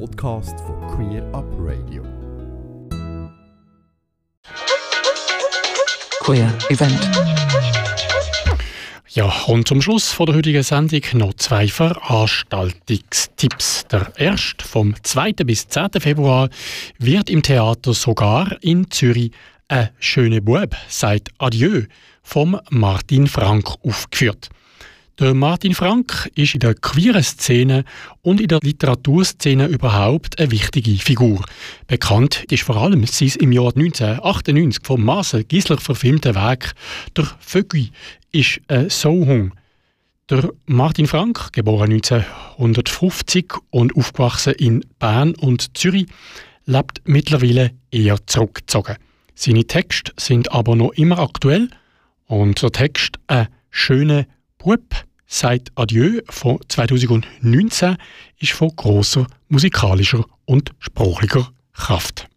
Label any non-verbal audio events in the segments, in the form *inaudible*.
Podcast von Queer Up Radio. Queer Event. Ja, und zum Schluss von der heutigen Sendung noch zwei Veranstaltungstipps. Der erste vom 2. bis 10. Februar wird im Theater sogar in Zürich ein schöner Bub sagt Adieu vom Martin Frank aufgeführt. Der Martin Frank ist in der queeren Szene und in der Literaturszene überhaupt eine wichtige Figur. Bekannt ist vor allem sein im Jahr 1998 vom Marcel Gisler verfilmte Werk «Der Vögel» ist ein Sohung. Der Martin Frank, geboren 1950 und aufgewachsen in Bern und Zürich, lebt mittlerweile eher zurückgezogen. Seine Texte sind aber noch immer aktuell und der Text «Ein schöner Bub» sagt Adieu von 2019 ist von großer musikalischer und sprachlicher Kraft.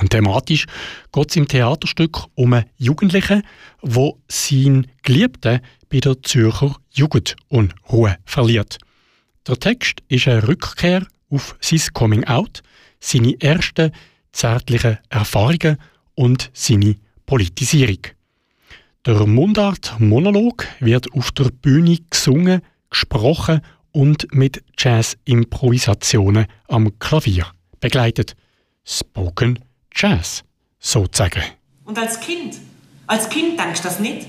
Und thematisch geht es im Theaterstück um einen Jugendlichen, wo seinen Geliebten bei der Zürcher Jugend und Ruhe verliert. Der Text ist eine Rückkehr auf sein Coming Out, seine ersten zärtlichen Erfahrungen und seine Politisierung. Der Mundart-Monolog wird auf der Bühne gesungen, gesprochen und mit Jazz-Improvisationen am Klavier begleitet. Spoken Jazz, sozusagen. Und als Kind, als Kind denkst du das nicht?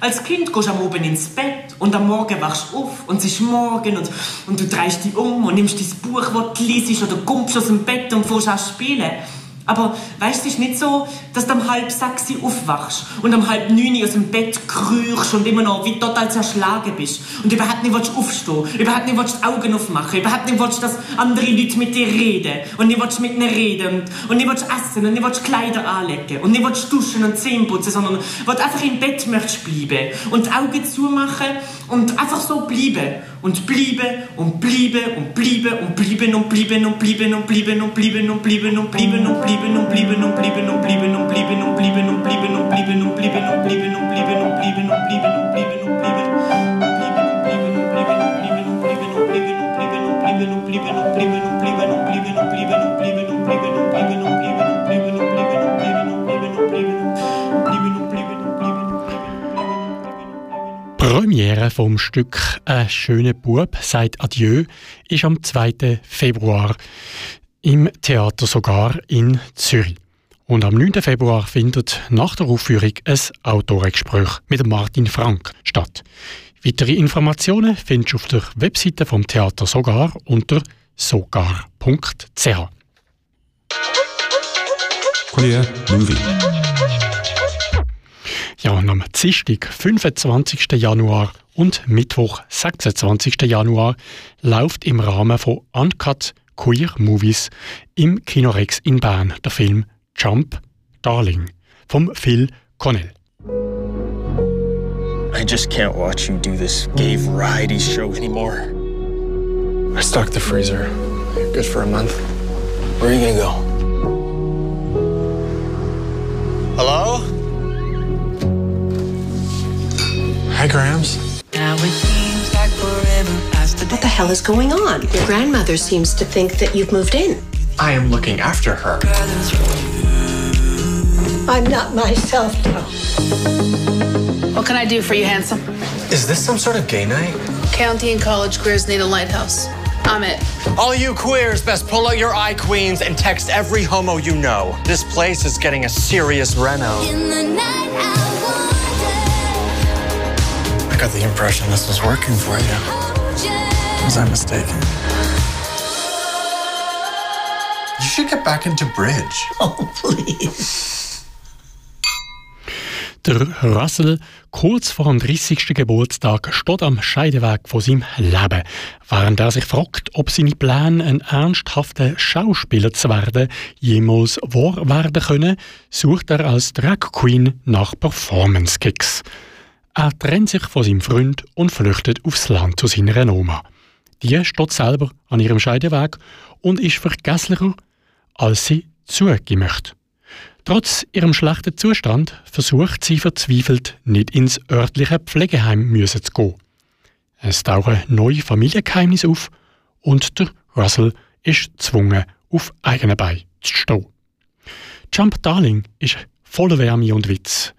Als Kind gehst du am Abend ins Bett und am Morgen wachst du auf und es ist morgen und, und du drehst dich um und nimmst dein Buch, das du liest oder kommst aus dem Bett und fährst an spielen. Aber weißt du, nicht so, dass du um halb sechs aufwachst und um halb neun aus dem Bett krüchst und immer noch wie total zerschlagen bist und überhaupt nicht willst aufstehen, überhaupt nicht willst die Augen aufmachen, überhaupt nicht willst, dass andere Leute mit dir reden und nicht willst mit ihnen reden und nicht willst essen und nicht willst Kleider anlegen und nicht willst duschen und Zähne putzen, sondern willst einfach im Bett möchtest bleiben und die Augen zumachen und einfach so bleiben und bleiben und bleiben und bleiben und bleiben und bleiben und bleiben und bleiben und bleiben und bleiben und bleiben und blieben und blieben und blieben und blieben und blieben und blieben und blieben und blieben und blieben und blieben und blieben und blieben und blieben Premiere vom Stück «Ein schöner Bub» sagt Adieu ist am 2. Februar im Theater sogar in Zürich. Und am 9. Februar findet nach der Aufführung ein Autorengespräch mit Martin Frank statt. Weitere Informationen findest du auf der Webseite vom Theater Sogar unter sogar.ch. Queer Movie. Ja, und am Dienstag, 25. Januar und Mittwoch, 26. Januar läuft im Rahmen von Uncut Queer Movies im Kinorex in Bern der Film Jump Darling vom Phil Connell. I just can't watch you do this gay variety show anymore. I stocked the freezer. Good for a month. Where are you gonna go? Hello? Hi, Grams. Now it seems like forever past the What the hell is going on? Your grandmother seems to think that you've moved in. I am looking after her. I'm not myself now. What can I do for you, handsome? Is this some sort of gay night? County and college queers need a lighthouse. I'm it. All you queers best pull out your eye queens and text every homo you know. This place is getting a serious reno. I got the impression this was working for you. Was I mistaken? You should get back into bridge. *laughs* Oh, please. Der Russell, kurz vor dem 30. Geburtstag, steht am Scheideweg von seinem Leben. Während er sich fragt, ob seine Pläne, ein ernsthafter Schauspieler zu werden, jemals wahr werden können, sucht er als Drag Queen nach Performance-Kicks. Er trennt sich von seinem Freund und flüchtet aufs Land zu seiner Oma. Die steht selber an ihrem Scheideweg und ist vergesslicher, als sie zugeben möchte. Trotz ihrem schlechten Zustand versucht sie verzweifelt, nicht ins örtliche Pflegeheim zu gehen. Es tauchen neue Familiengeheimnisse auf und der Russell ist gezwungen, auf eigenen Beinen zu stehen. Jump Darling ist voller Wärme und Witz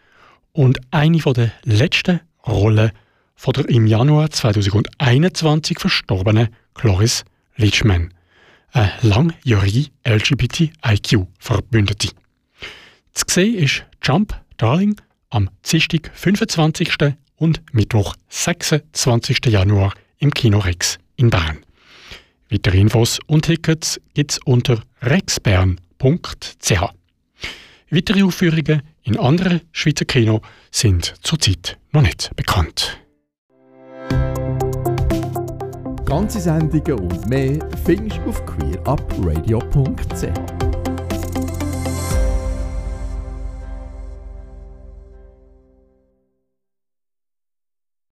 und eine der letzten Rollen von der im Januar 2021 verstorbenen Cloris Leachman, eine langjährige LGBTIQ-Verbündete. Zu sehen ist Jump Darling am Dienstag, 25. und Mittwoch, 26. Januar im Kino Rex in Bern. Weitere Infos und Tickets gibt es unter rexbern.ch. Weitere Aufführungen in anderen Schweizer Kino sind zurzeit noch nicht bekannt. Ganze Sendungen und mehr findest du auf queerupradio.ch.